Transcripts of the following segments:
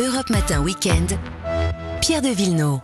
Europe Matin Weekend. Pierre de Villeneuve.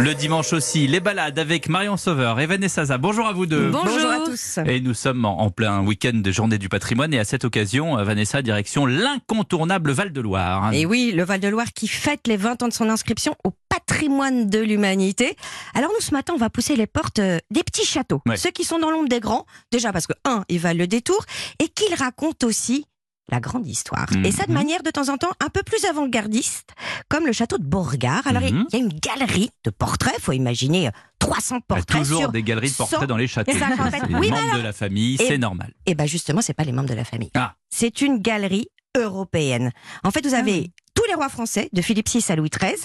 Le dimanche aussi, les balades avec Marion Sauveur et Vanessa Zaza. Bonjour à vous deux. Bonjour, à tous. Et nous sommes en plein week-end de journée du patrimoine et à cette occasion, euh, Vanessa, direction l'incontournable Val-de-Loire. Et oui, le Val-de-Loire qui fête les 20 ans de son inscription au patrimoine de l'humanité. Alors nous, ce matin, on va pousser les portes euh, des petits châteaux. Ouais. Ceux qui sont dans l'ombre des grands. Déjà parce que, un, ils valent le détour et qu'ils racontent aussi la grande histoire. Et ça de Mhm. manière de temps en temps un peu plus avant-gardiste, comme le château de Beauregard. Alors il Mhm. y a une galerie de portraits, faut imaginer euh, 300 Il y a portraits toujours sur des galeries de portraits 100 dans les châteaux. et 50. Les Oui, membres de la famille, c'est normal. Et ben justement, c'est pas les membres de la famille. Ah. C'est une galerie européenne. En fait, vous avez tous les rois français, de Philippe VI à Louis XIII,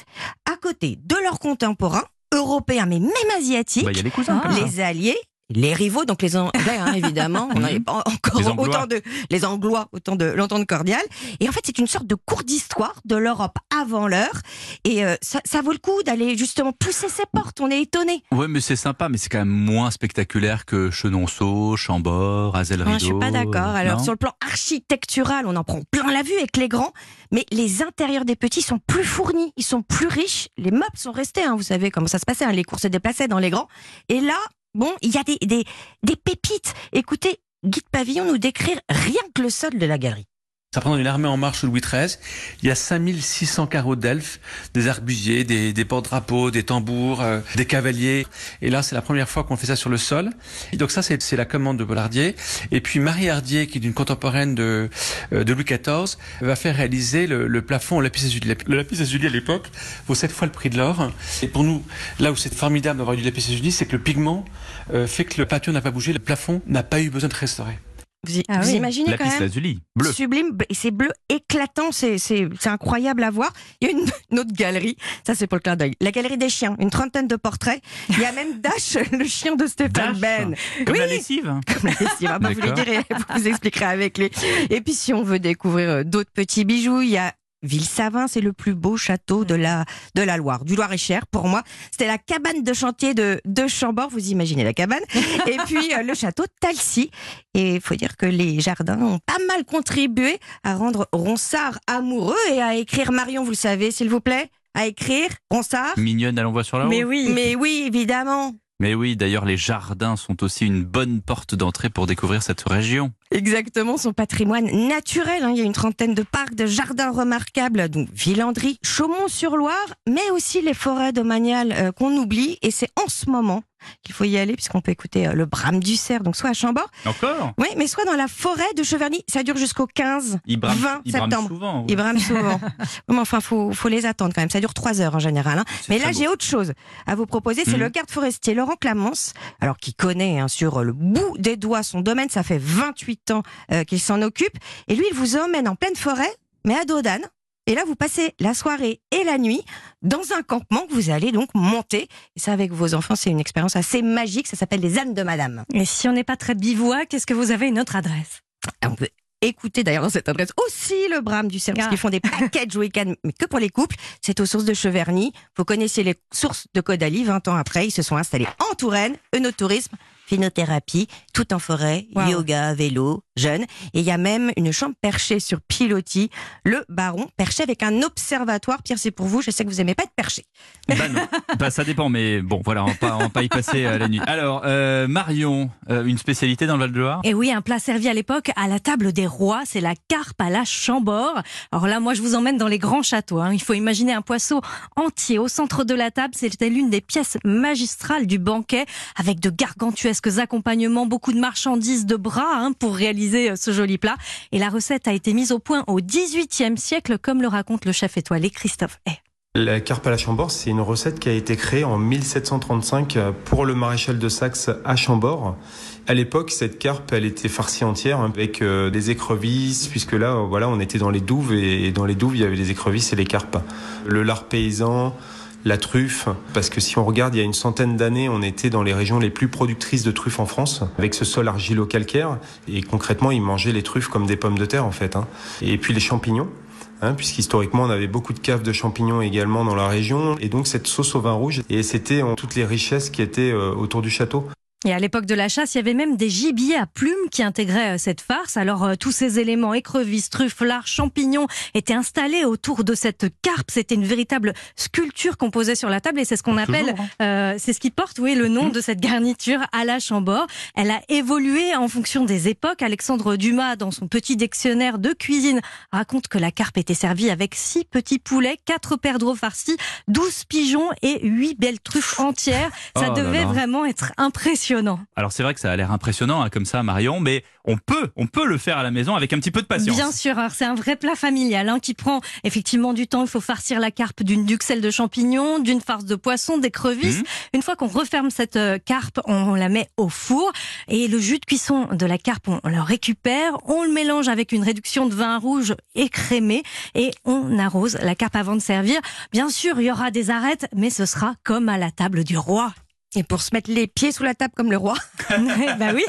à côté de leurs contemporains européens, mais même asiatiques, Bah, Il y a les cousins. comme ça. les alliés. Les rivaux, donc les anglais, hein, évidemment, on est pas encore autant de les anglois, autant de l'entente cordiale. Et en fait, c'est une sorte de cours d'histoire de l'Europe avant l'heure. Et euh, ça, ça vaut le coup d'aller justement pousser ses portes. On est étonné. Ouais, mais c'est sympa, mais c'est quand même moins spectaculaire que Chenonceau, Chambord, Azel Rideau. Ah, je suis pas d'accord. Alors non sur le plan architectural, on en prend plein la vue avec les grands, mais les intérieurs des petits sont plus fournis, ils sont plus riches. Les meubles sont restés, hein, vous savez comment ça se passait, hein, les cours se déplaçaient dans les grands. Et là, bon, il y a des, des, pépites. Écoutez, Guy de Pavillon nous décrire rien que le sol de la galerie. Ça prend une armée en marche sous Louis XIII. Il y a 5600 carreaux d'elfes, des arbusiers, des, des porte-drapeaux, des tambours, euh, des cavaliers. Et là, c'est la première fois qu'on fait ça sur le sol. Et donc ça, c'est la commande de Bollardier. Et puis Marie Hardier, qui est une contemporaine de, euh, de Louis XIV, va faire réaliser le, le plafond au lapis lazuli. Le lapis lazuli, à l'époque, vaut sept fois le prix de l'or. Et pour nous, là où c'est formidable d'avoir du lapis lazuli, c'est que le pigment euh, fait que le peinture n'a pas bougé, le plafond n'a pas eu besoin de restaurer. Vous, Ah vous oui. imaginez quand Lapis même? Lazuli, bleu. Sublime, et c'est bleu éclatant, c'est c'est- c'est incroyable à voir. Il y a une, une autre galerie, ça c'est pour le clin d'œil. La galerie des chiens, une trentaine de portraits. Il y a même Dash, le chien de Stéphane. Ben. Comme Oui. la lessive. Comme la lessive, ah bah, vous direz, vous vous expliquerez avec les. Et puis si on veut découvrir euh, d'autres petits bijoux, il y a Ville-Savin, c'est le plus beau château de la, de la Loire, du Loir-et-Cher. Pour moi, c'était la cabane de chantier de, de Chambord, vous imaginez la cabane. Et puis euh, le château de Talcy. Et il faut dire que les jardins ont pas mal contribué à rendre Ronsard amoureux et à écrire Marion, vous le savez, s'il vous plaît, à écrire Ronsard. Mignonne à l'envoi sur la route. Mais oui. Mais oui, évidemment. Mais oui, d'ailleurs, les jardins sont aussi une bonne porte d'entrée pour découvrir cette région. Exactement, son patrimoine naturel. hein. Il y a une trentaine de parcs, de jardins remarquables, donc Villandry, Chaumont-sur-Loire, mais aussi les forêts domaniales euh, qu'on oublie. Et c'est en ce moment qu'il faut y aller, puisqu'on peut écouter euh, le brame du cerf, donc soit à Chambord, Encore? Oui, mais soit dans la forêt de Cheverny. Ça dure jusqu'au 15 Il brame, 20 il brame septembre. souvent. ouais. Ils brament souvent. Mais enfin, faut, faut les attendre quand même. Ça dure trois heures en général. hein. Mais là, j'ai autre chose à vous proposer. C'est Mhm. le garde forestier Laurent Clamence, alors qui connaît hein, sur le bout des doigts son domaine. Ça fait 28 ans euh, qu'il s'en occupe. Et lui, il vous emmène en pleine forêt, mais à Dodane. Et là, vous passez la soirée et la nuit dans un campement que vous allez donc monter. Et ça, avec vos enfants, c'est une expérience assez magique. Ça s'appelle les ânes de madame. Et si on n'est pas très bivouac, est-ce que vous avez une autre adresse? On peut écouter d'ailleurs dans cette adresse aussi le brame du Ah. qu'ils font des packages week-end, mais que pour les couples. C'est aux sources de Cheverny. Vous connaissez les sources de Caudalie. 20 ans après, ils se sont installés en Touraine, œnotourisme, phénothérapie, tout en forêt, Wow. yoga, vélo, jeune. Et il y a même une chambre perchée sur pilotis, le baron, perché avec un observatoire. Pierre, c'est pour vous. Je sais que vous aimez pas être perché. Bah non, bah ça dépend, mais bon, voilà, on va pas, on va pas y passer euh, la nuit. Alors, euh, Marion, euh, une spécialité dans le Val-de-Loire? Et oui, un plat servi à l'époque à la table des rois, c'est la carpe à la Chambord. Alors là, moi, je vous emmène dans les grands châteaux. hein. Il faut imaginer un poisson entier au centre de la table. C'était l'une des pièces magistrales du banquet, avec de gargantuesques accompagnements, beaucoup de marchandises, de bras hein, pour réaliser euh, ce joli plat. Et la recette a été mise au point au XVIIIe siècle, comme le raconte le chef étoilé Christophe Hay. La carpe à la Chambord, c'est une recette qui a été créée en 1735 pour le maréchal de Saxe à Chambord. À l'époque, cette carpe, elle était farcie entière avec euh, des écrevisses, puisque là, voilà, on était dans les douves et dans les douves, il y avait les écrevisses et les carpes. Le lard paysan, la truffe, parce que si on regarde, il y a une centaine d'années, on était dans les régions les plus productrices de truffes en France, avec ce sol argilo-calcaire, et concrètement, ils mangeaient les truffes comme des pommes de terre, en fait. hein. Et puis les champignons. Hein, puisqu'historiquement on avait beaucoup de caves de champignons également dans la région et donc cette sauce au vin rouge et c'était toutes les richesses qui étaient euh, autour du château. Et à l'époque de la chasse, il y avait même des gibiers à plumes qui intégraient euh, cette farce. Alors euh, tous ces éléments, écrevisses, truffes, lards, champignons, étaient installés autour de cette carpe. C'était une véritable sculpture qu'on posait sur la table et c'est ce qu'on appelle, hein. euh, c'est ce qui porte, oui, le nom de cette garniture à la Chambord. Elle a évolué en fonction des époques. Alexandre Dumas, dans son petit dictionnaire de cuisine, raconte que la carpe était servie avec six petits poulets, quatre perdreaux farcis, douze pigeons et huit belles truffes entières. Ça Oh là devait là. vraiment être impressionnant. Alors c'est vrai que ça a l'air impressionnant hein, comme ça, Marion, mais on peut, on peut le faire à la maison avec un petit peu de patience. Bien sûr, c'est un vrai plat familial hein, qui prend effectivement du temps. Il faut farcir la carpe d'une duxelle de champignons, d'une farce de poisson, d'écrevisses. Mhm. Une fois qu'on referme cette euh, carpe, on la met au four et le jus de cuisson de la carpe, on, on le récupère, on le mélange avec une réduction de vin rouge écrémé et on arrose la carpe avant de servir. Bien sûr, il y aura des arêtes, mais ce sera comme à la table du roi. Et pour se mettre les pieds sous la table comme le roi. bah oui.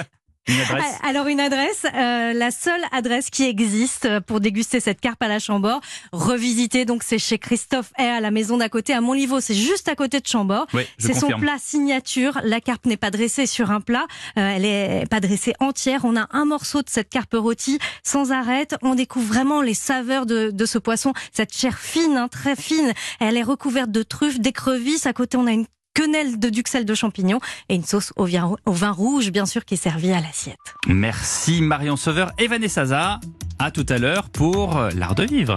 Une Ah, Alors une adresse, euh, la seule adresse qui existe euh, pour déguster cette carpe à la Chambord, revisiter donc c'est chez Christophe Hay à la maison d'à côté à Montlivaud, c'est juste à côté de Chambord. Oui, C'est son plat signature. La carpe n'est pas dressée sur un plat, euh, elle est pas dressée entière. On a un morceau de cette carpe rôtie sans arête. On découvre vraiment les saveurs de, de ce poisson, cette chair fine, hein, très fine. Elle est recouverte de truffes, d'écrevisses. À côté, on a une quenelle de duxelles de champignons et une sauce au vin, rouge, bien sûr, qui est servie à l'assiette. Merci Marion Sauveur et Vanessa. À tout à l'heure pour l'art de vivre.